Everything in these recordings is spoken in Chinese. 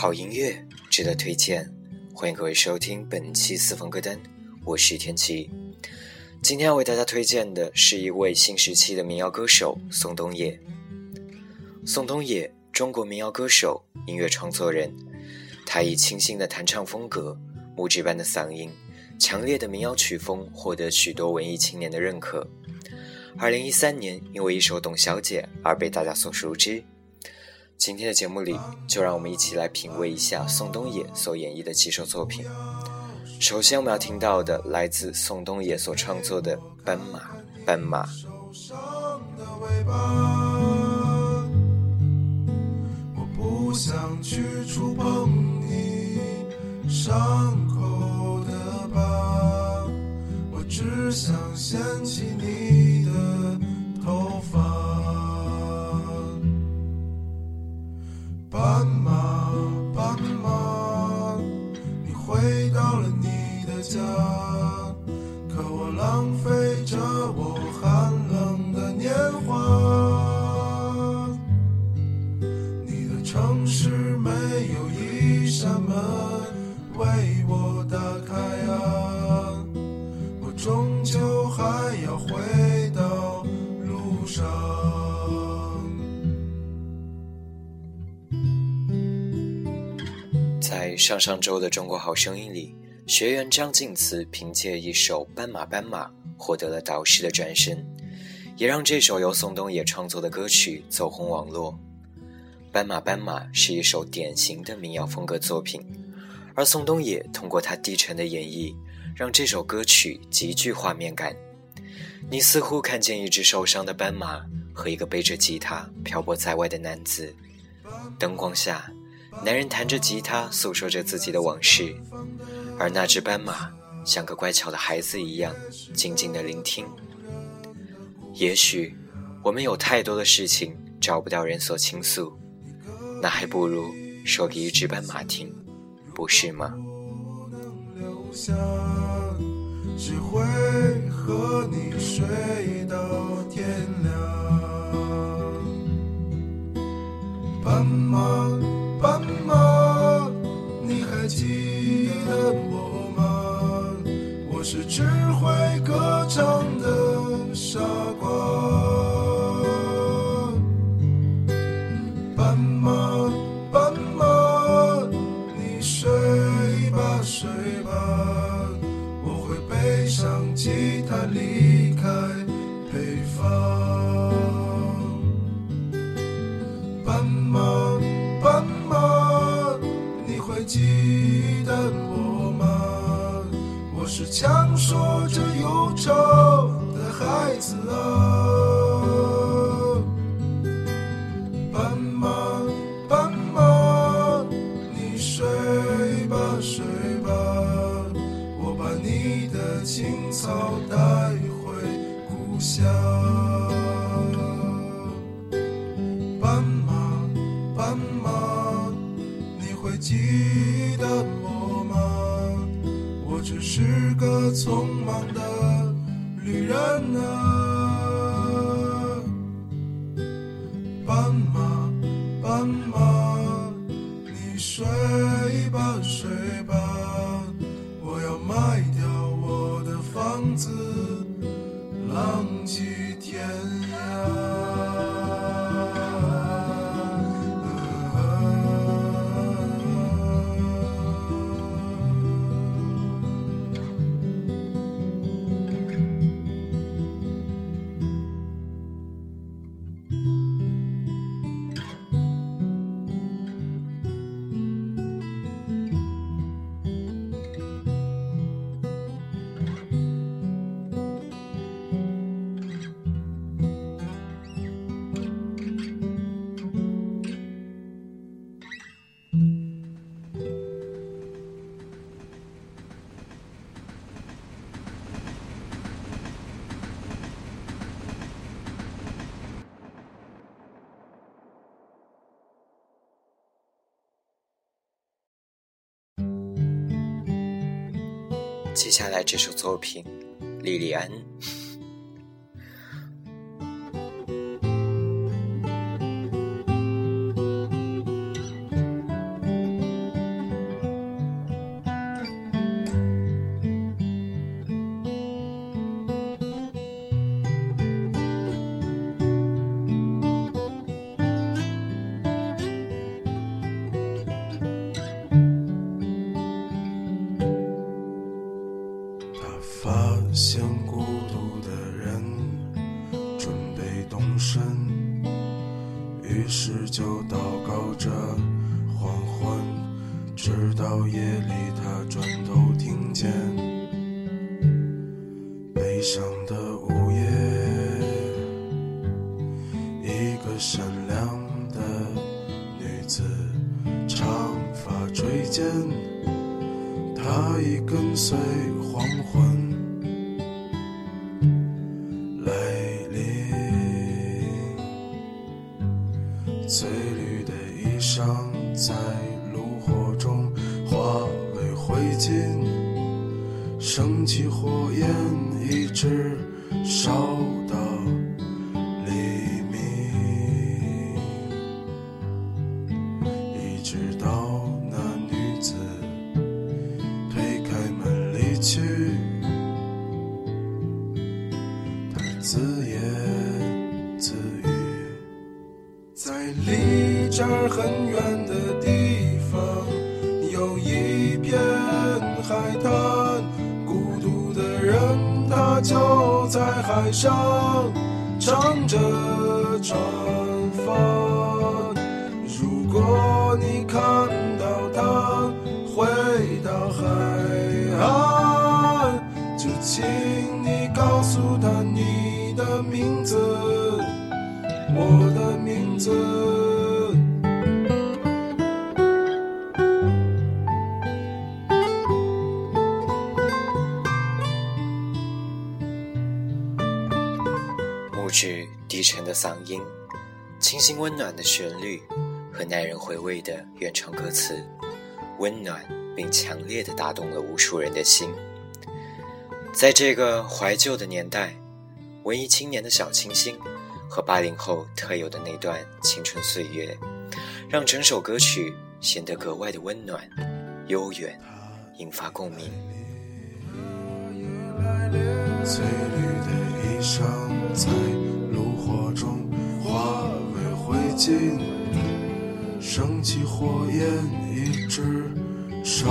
好音乐值得推荐，欢迎各位收听本期四分歌单，我是天琪。今天要为大家推荐的是一位新时期的民谣歌手宋冬野。宋冬野，中国民谣歌手、音乐创作人，他以清新的弹唱风格、木质般的嗓音、强烈的民谣曲风，获得许多文艺青年的认可。二零一三年，因为一首《董小姐》而被大家所熟知。今天的节目里，就让我们一起来品味一下宋冬野所演绎的几首作品。首先，我们要听到的来自宋冬野所创作的《斑马，斑马》。我不想去触碰你伤口的疤，我只想掀起你你回到了你的家，可我浪费着我寒冷的年华。你的城市没有一扇门为我打开啊，上上周的《中国好声音》里，学员张静慈凭借一首《斑马斑马》获得了导师的转身，也让这首由宋冬野创作的歌曲走红网络。《斑马斑马》是一首典型的民谣风格作品，而宋冬野通过他低沉的演绎，让这首歌曲极具画面感。你似乎看见一只受伤的斑马和一个背着吉他漂泊在外的男子，灯光下。男人弹着吉他，诉说着自己的往事，而那只斑马像个乖巧的孩子一样，静静的聆听。也许我们有太多的事情找不到人所倾诉，那还不如说给一只斑马听，不是吗？只会和你睡到天亮，斑马。斑孩子啊。斑马，斑马，你睡吧睡吧，我把你的青草带回故乡。斑马，斑马，你会记得我吗？我只是个匆睡吧睡吧，我要卖掉我的房子，浪迹天接下来这首作品，莉莉安。善良的女子，长发垂肩，她已跟随海上唱着船帆。如果你看到他回到海岸，就请你告诉他你的名字，我的名字。低沉的嗓音，清新温暖的旋律和耐人回味的原唱歌词，温暖并强烈的打动了无数人的心。在这个怀旧的年代，文艺青年的小清新和八零后特有的那段青春岁月，让整首歌曲显得格外的温暖、悠远，引发共鸣。火中化为灰烬，升起火焰一直烧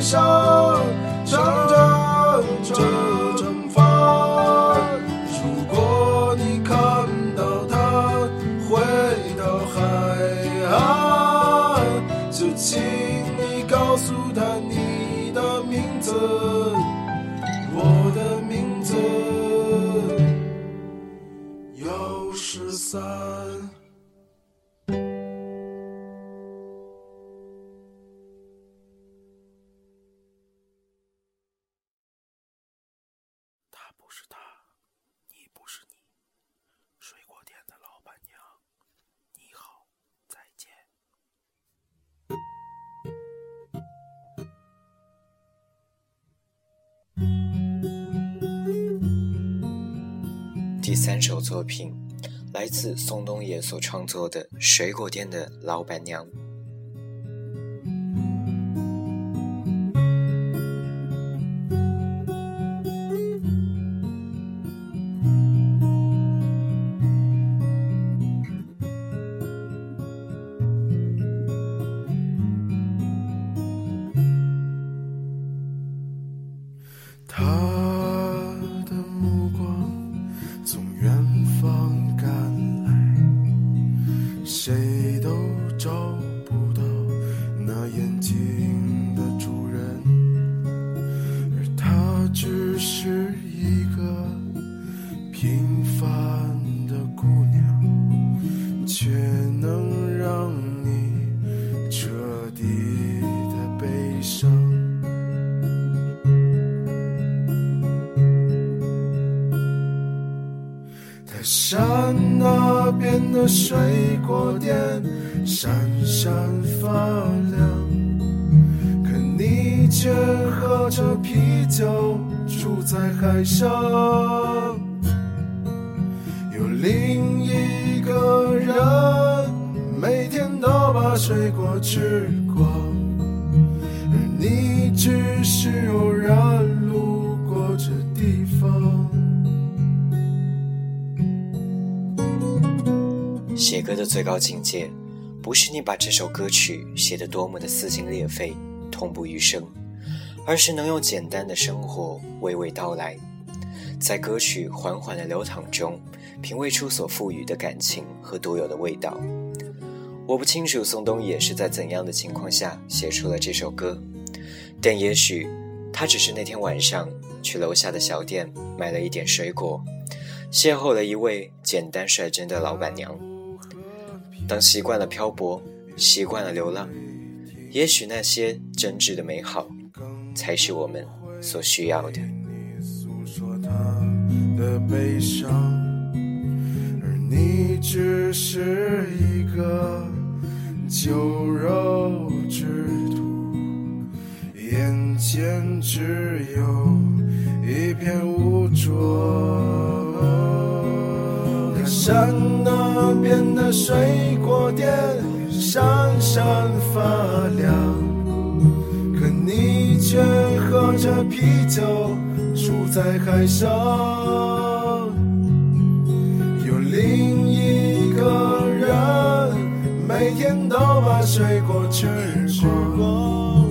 上第三首作品来自宋冬野所创作的《水果店的老板娘》。山那边的水果店闪闪发亮，可你却喝着啤酒住在海上。有另一个人每天都把水果吃光，而你只是偶然写歌的最高境界，不是你把这首歌曲写得多么的撕心裂肺、痛不欲生，而是能用简单的生活娓娓道来，在歌曲缓缓的流淌中，品味出所赋予的感情和独有的味道。我不清楚宋冬野是在怎样的情况下写出了这首歌，但也许他只是那天晚上去楼下的小店买了一点水果，邂逅了一位简单率真的老板娘。当习惯了漂泊，习惯了流浪，也许那些真挚的美好，才是我们所需要的。的悲伤，而你只是一个酒肉之徒，眼前只有一片污浊。他山那边的水闪发亮。可你却喝着啤酒住在海上，有另一个人每天都把水果吃光，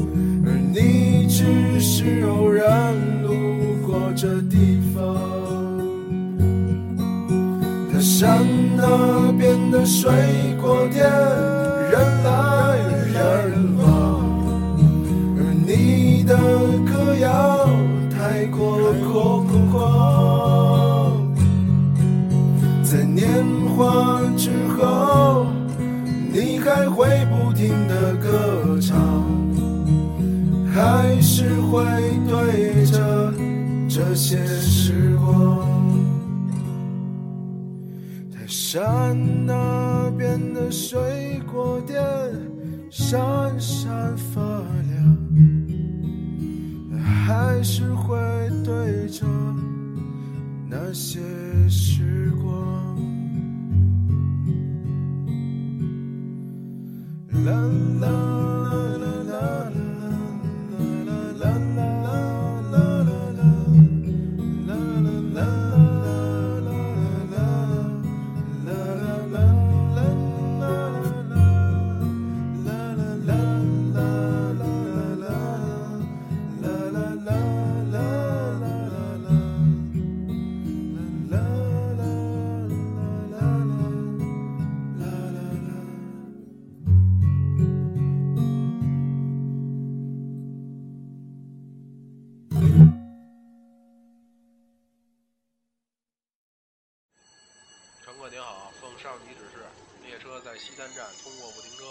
而你只是偶然路过这地方。他山那边的水果店，会对着这些时光。泰山那边的水果店闪闪发亮，还是会对着那些时光。啦啦在西单站通过不停车。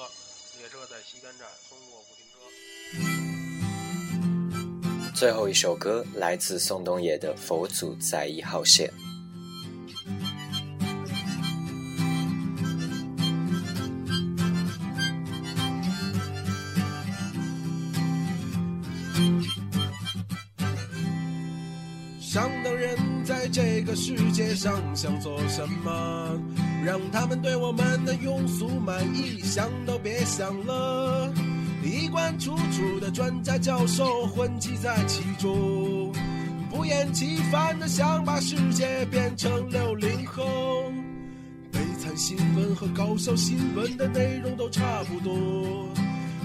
列车在西单站通过不停车。最后一首歌来自宋冬野的《佛祖在一号线》。上等人在这个世界上想做什么？让他们对我们的庸俗满意，想都别想了。衣冠楚楚的专家教授混迹在其中，不厌其烦的想把世界变成六零后。悲惨新闻和搞笑新闻的内容都差不多，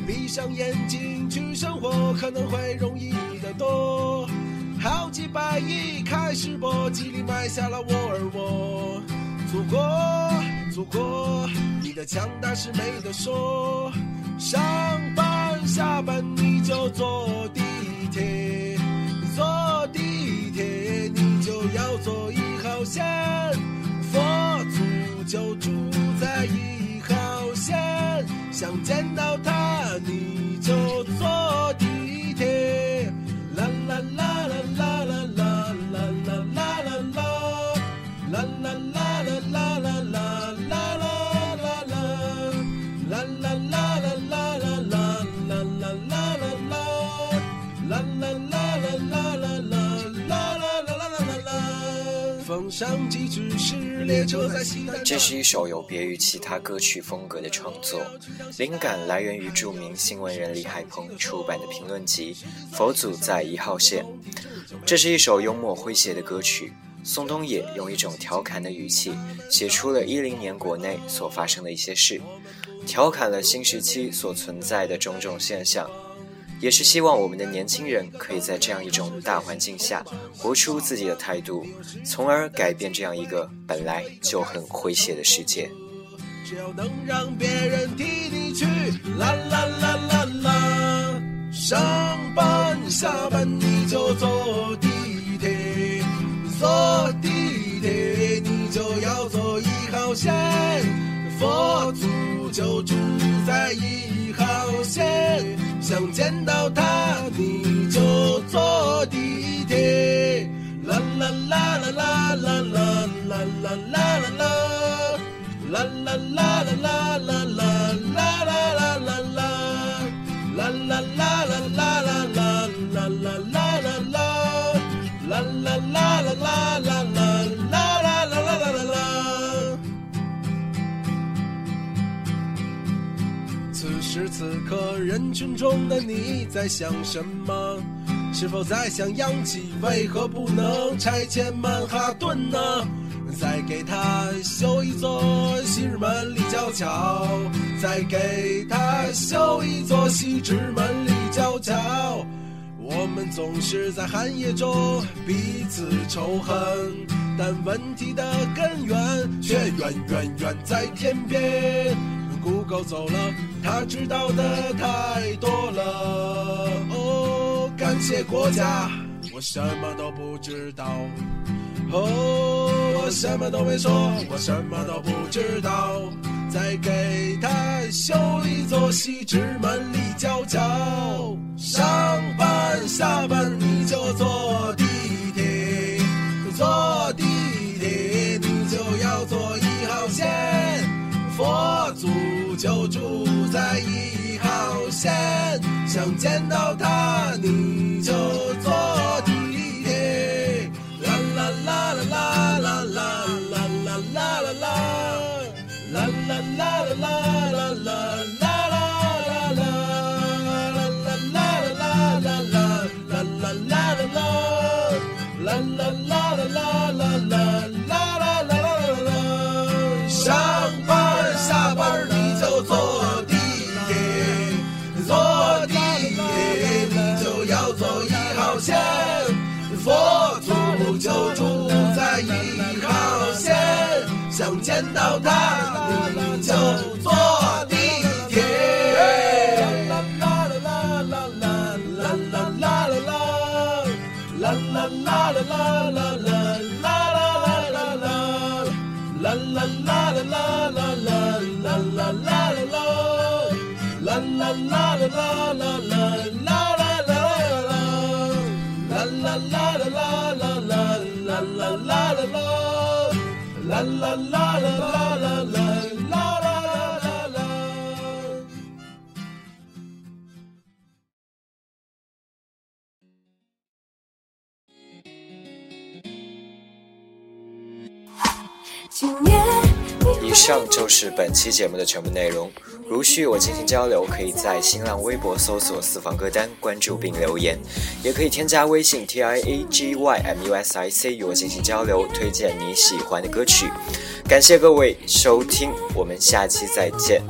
闭上眼睛去生活可能会容易得多。好几百亿开始播，激励埋下了我而我。祖国，祖国，你的强大是没得说。上班下班你就坐地铁，坐地铁你就要坐一号线。佛祖就住在一号线，想见到他你就坐地铁。啦啦啦啦这是一首有别于其他歌曲风格的创作，灵感来源于著名新闻人李海鹏出版的评论集《佛祖在一号线》。这是一首幽默诙谐的歌曲，宋冬野用一种调侃的语气写出了一零年国内所发生的一些事，调侃了新时期所存在的种种现象。也是希望我们的年轻人可以在这样一种大环境下活出自己的态度，从而改变这样一个本来就很诙谐的世界。只要能让别人替你去啦啦啦啦啦，上班下班你就坐地铁，坐地铁你就要坐一号线，佛祖就住在一号线。想见到他，你就坐地铁。啦啦啦啦啦啦啦啦啦啦啦人群中的你在想什么？是否在想洋气？为何不能拆迁曼哈顿呢？再给他修一座西直门立交桥，再给他修一座西直门立交桥。我们总是在寒夜中彼此仇恨，但问题的根源却远远远在天边。谷歌走了，他知道的太多了。哦，感谢国家，我什么都不知道。哦，我什么都没说，我什么都不知道。再给他修一座西直门立交桥，上班下班你就坐地铁，坐地铁你就要坐一号线，佛。就住在一号线，想见到他你就到他，你就坐地铁。啦啦啦啦啦啦啦啦啦啦啦，啦啦啦啦啦啦啦啦啦啦啦，啦啦啦啦啦啦啦啦啦啦啦，以上就是本期节目的全部内容。如需与我进行交流，可以在新浪微博搜索“私房歌单”，关注并留言；也可以添加微信 t i a g y m u s i c 与我进行交流，推荐你喜欢的歌曲。感谢各位收听，我们下期再见。